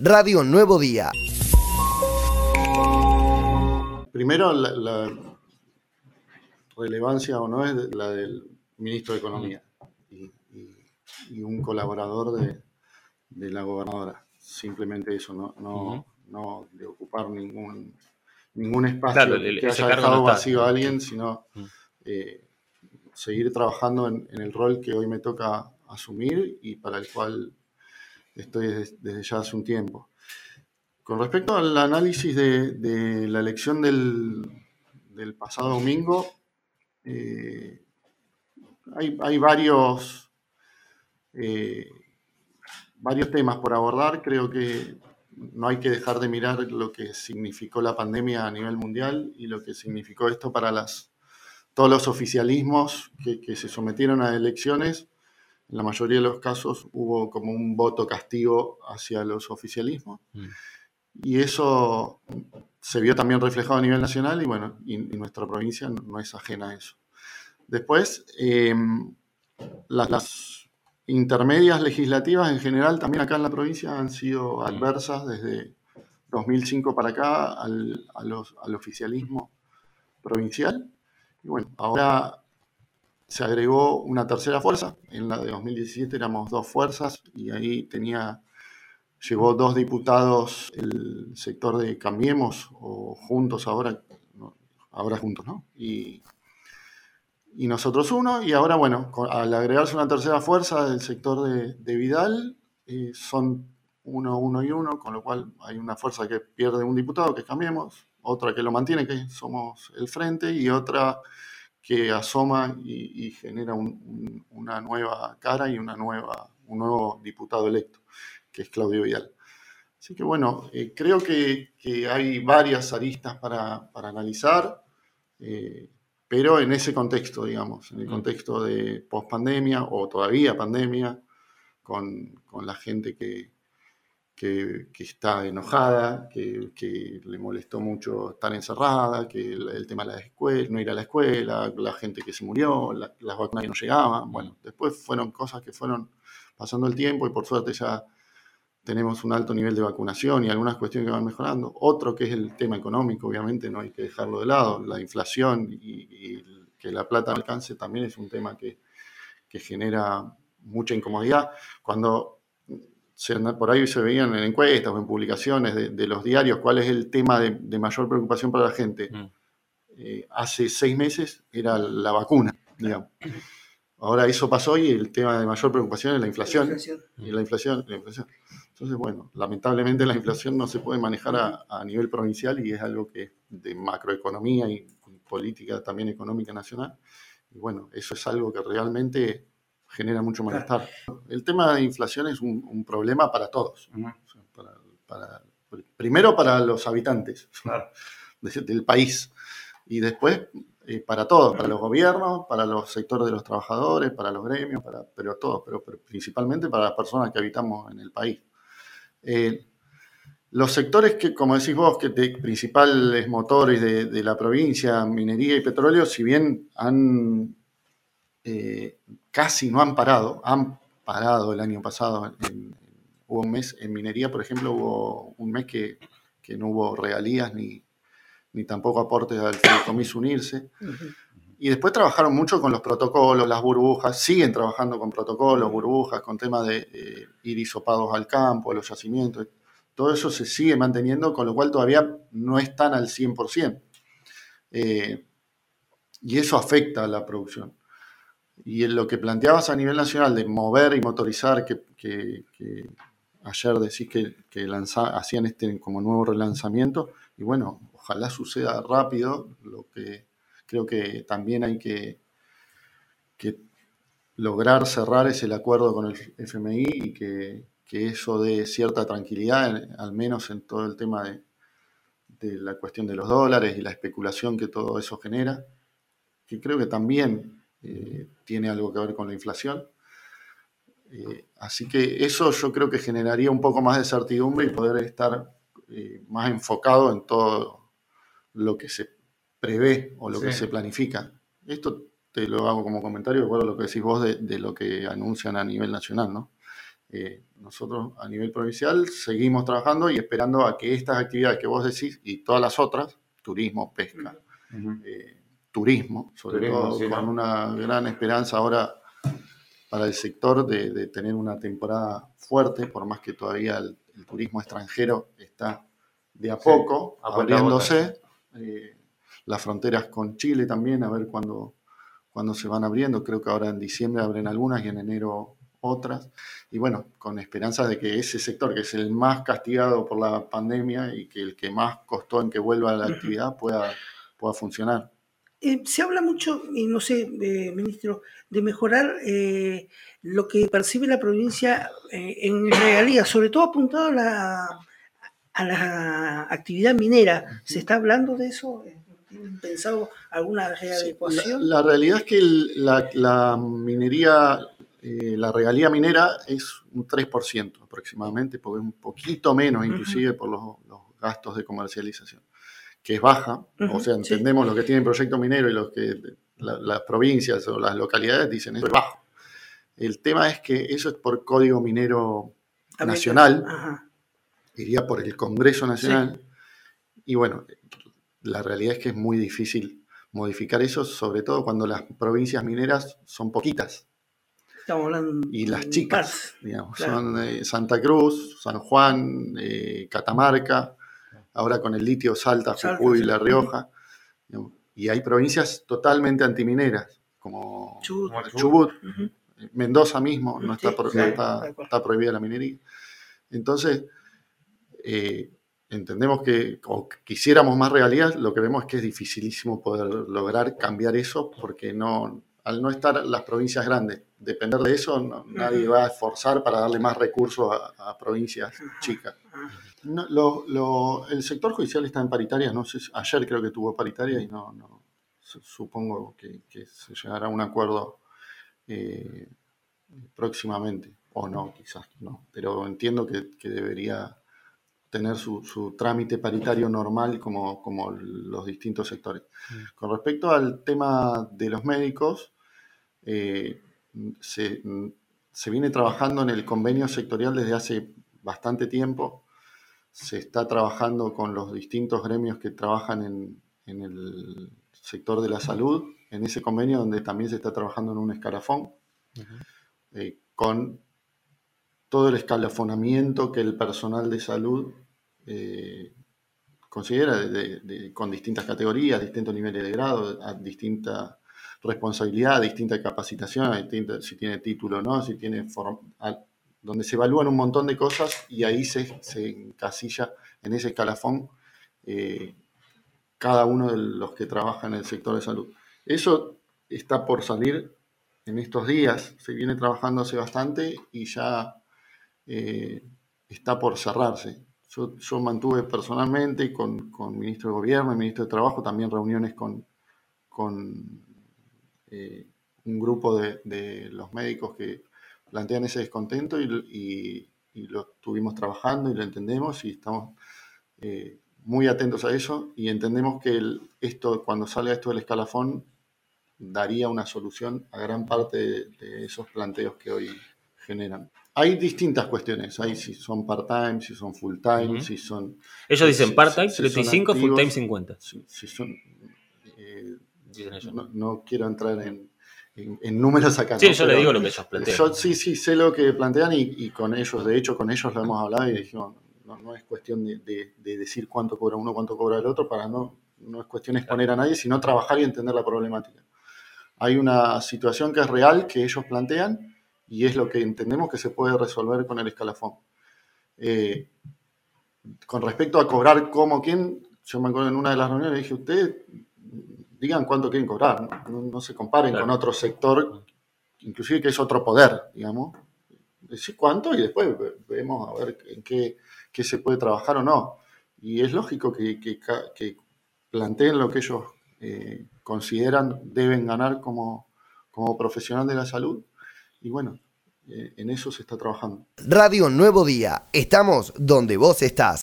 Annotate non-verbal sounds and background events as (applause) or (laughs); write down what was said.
Radio Nuevo Día. Primero, la, relevancia o no es la del ministro de Economía y, un colaborador de, la gobernadora. Simplemente eso, no, no, de ocupar ningún, ningún espacio que haya dejado vacío a alguien, sino eh, seguir trabajando en, el rol que hoy me toca asumir y para el cual estoy desde, ya hace un tiempo. Con respecto al análisis de, la elección del, pasado domingo, eh, hay, varios, eh, varios temas por abordar. Creo que no hay que dejar de mirar lo que significó la pandemia a nivel mundial y lo que significó esto para todos los oficialismos que se sometieron a elecciones en la mayoría de los casos hubo como un voto castigo hacia los oficialismos. Mm. Y eso se vio también reflejado a nivel nacional y bueno, y, nuestra provincia no, es ajena a eso. Después, em, las, intermedias legislativas en general también acá en la provincia han sido mm. adversas desde 2005 para acá al, al oficialismo provincial. Y bueno, ahora se agregó una tercera fuerza. En la de 2017 éramos dos fuerzas y ahí tenía, llegó dos diputados el sector de Cambiemos o Juntos ahora, ahora Juntos, ¿no? Y, nosotros uno, y ahora, bueno, al agregarse una tercera fuerza del sector de, Vidal, eh, son uno, uno y uno, con lo cual hay una fuerza que pierde un diputado, que Cambiemos, otra que lo mantiene, que somos el Frente, y otra que asoma y, genera una nueva cara y una nueva, un nuevo diputado electo, que es Claudio Vidal. Así que bueno, eh, creo que, hay varias aristas para, analizar, eh, pero en ese contexto, digamos, en el mm. contexto de post-pandemia o todavía pandemia, con la gente que, que, está enojada, que, le molestó mucho estar encerrada, que el, tema de la escuela, no ir a la escuela, la gente que se murió, las vacunas que no llegaban. Bueno, después fueron cosas que fueron pasando el tiempo y por suerte ya tenemos un alto nivel de vacunación y algunas cuestiones que van mejorando. Otro que es el tema económico, obviamente no hay que dejarlo de lado, la inflación y, que la plata alcance también es un tema que, que genera mucha incomodidad. Cuando por ahí se veían en encuestas o en publicaciones de, los diarios cuál es el tema de, mayor preocupación para la gente. Mm. Eh, hace seis meses era la vacuna, digamos. Ahora eso pasó y el tema de mayor preocupación es la inflación. Y la inflación, la inflación. Entonces, bueno, lamentablemente la inflación no se puede manejar a, nivel provincial y es algo que de macroeconomía y política también económica nacional. Y bueno, eso es algo que realmente genera mucho malestar. El tema de inflación es un, problema para todos. primero para los habitantes (laughs) del país y después eh, para todos, para los gobiernos, para los sectores de los trabajadores, para los gremios, para, pero todos, pero, principalmente para las personas que habitamos en el país. Eh, los sectores que, como decís vos, que de principales motores de, de, la provincia, minería y petróleo, si bien han eh, casi no han parado, han parado el año pasado. hubo un mes en minería, por ejemplo, hubo un mes que, no hubo regalías ni, ni tampoco aportes al fideicomiso unirse. Y después trabajaron mucho con los protocolos, las burbujas, siguen trabajando con protocolos, burbujas, con temas de eh, ir isopados al campo, los yacimientos. Todo eso se sigue manteniendo, con lo cual todavía no están al 100%. Eh, y eso afecta a la producción. Y lo que planteabas a nivel nacional de mover y motorizar, que, ayer decís que, que hacían este como nuevo relanzamiento, y bueno, ojalá suceda rápido, lo que creo que también hay que, lograr cerrar es el acuerdo con el FMI y que, eso dé cierta tranquilidad, al menos en todo el tema de, de la cuestión de los dólares y la especulación que todo eso genera, que creo que también eh, tiene algo que ver con la inflación. Eh, así que eso yo creo que generaría un poco más de certidumbre y poder estar eh, más enfocado en todo lo que se prevé o lo que se planifica. Esto te lo hago como comentario, de lo que decís vos de, lo que anuncian a nivel nacional, ¿no? Eh, nosotros a nivel provincial seguimos trabajando y esperando a que estas actividades que vos decís y todas las otras, turismo, pesca, eh, turismo, sobre todo con una gran esperanza ahora para el sector de, tener una temporada fuerte, por más que todavía el, turismo extranjero está de a poco abriéndose. Eh, las fronteras con Chile también, a ver cuándo, cuándo se van abriendo. Creo que ahora en diciembre abren algunas y en enero otras. Y bueno, con esperanza de que ese sector, que es el más castigado por la pandemia y que el que más costó en que vuelva a la (clears throat) actividad, pueda, pueda funcionar. Eh, se habla mucho, y no sé, eh, ministro, de mejorar eh, lo que percibe la provincia en realidad, sobre todo apuntado a la, a la actividad minera. ¿Se está hablando de eso? ¿Tienen pensado alguna readecuación? la, realidad es que la, minería, la regalía minera es un 3% aproximadamente, un poquito menos inclusive por los gastos de comercialización que es baja, o sea, entendemos lo que tiene el proyecto minero y lo que las provincias o las localidades dicen es bajo. El tema es que eso es por código minero nacional, iría por el Congreso Nacional, y bueno, la realidad es que es muy difícil modificar eso, sobre todo cuando las provincias mineras son poquitas. Estamos hablando y las chicas, digamos, son eh, Santa Cruz, San Juan, eh, Catamarca, ahora con el litio Salta, Jujuy y La Rioja. Y hay provincias totalmente antimineras, como Chubut, Mendoza mismo, no, está, está, prohibida la minería. Entonces, eh, entendemos que, o quisiéramos más realidad, lo que vemos es que es dificilísimo poder lograr cambiar eso, porque no, al no estar las provincias grandes, depender de eso, nadie va a esforzar para darle más recursos a, a provincias chicas. No, el sector judicial está en paritaria, no sé, ayer creo que tuvo paritaria y no, no supongo que, se llegará a un acuerdo eh, próximamente, o no, quizás no, pero entiendo que, debería tener su, trámite paritario normal como, como los distintos sectores. Mm. Con respecto al tema de los médicos, eh, se, se viene trabajando en el convenio sectorial desde hace bastante tiempo se está trabajando con los distintos gremios que trabajan en, el sector de la salud, en ese convenio donde también se está trabajando en un escalafón, eh, con todo el escalafonamiento que el personal de salud eh, considera con distintas categorías, distintos niveles de grado, a distinta responsabilidad, distinta capacitación, si tiene título o no, si tiene donde se evalúan un montón de cosas y ahí se, se encasilla en ese escalafón eh, cada uno de los que trabajan en el sector de salud. Eso está por salir en estos días, se viene trabajando hace bastante y ya eh, está por cerrarse. Yo, mantuve personalmente con, con ministro de Gobierno y ministro de Trabajo también reuniones con, con eh, un grupo de, de los médicos que plantean ese descontento y, lo estuvimos trabajando y lo entendemos y estamos eh, muy atentos a eso y entendemos que esto, cuando salga esto del escalafón, daría una solución a gran parte de, esos planteos que hoy generan. Hay distintas cuestiones, hay si son part-time, si son full-time, si son... Ellos dicen part-time 35, full-time 50. Si, son... Eh, no, no, quiero entrar en, en, números acá. Sí, yo le digo lo que ellos plantean. Yo sí, sí, sé lo que plantean y, con ellos, de hecho, con ellos lo hemos hablado y dijimos, no, es cuestión de, decir cuánto cobra uno, cuánto cobra el otro, para no, no es cuestión de exponer a nadie, sino trabajar y entender la problemática. Hay una situación que es real, que ellos plantean, y es lo que entendemos que se puede resolver con el escalafón. Eh, con respecto a cobrar como quién, yo me acuerdo en una de las reuniones, dije, usted digan cuánto quieren cobrar, no, se comparen con otro sector, inclusive que es otro poder, digamos. Decir cuánto y después vemos a ver en qué, se puede trabajar o no. Y es lógico que, planteen lo que ellos eh, consideran deben ganar como, como profesional de la salud. Y bueno, eh, en eso se está trabajando. Radio Nuevo Día, estamos donde vos estás.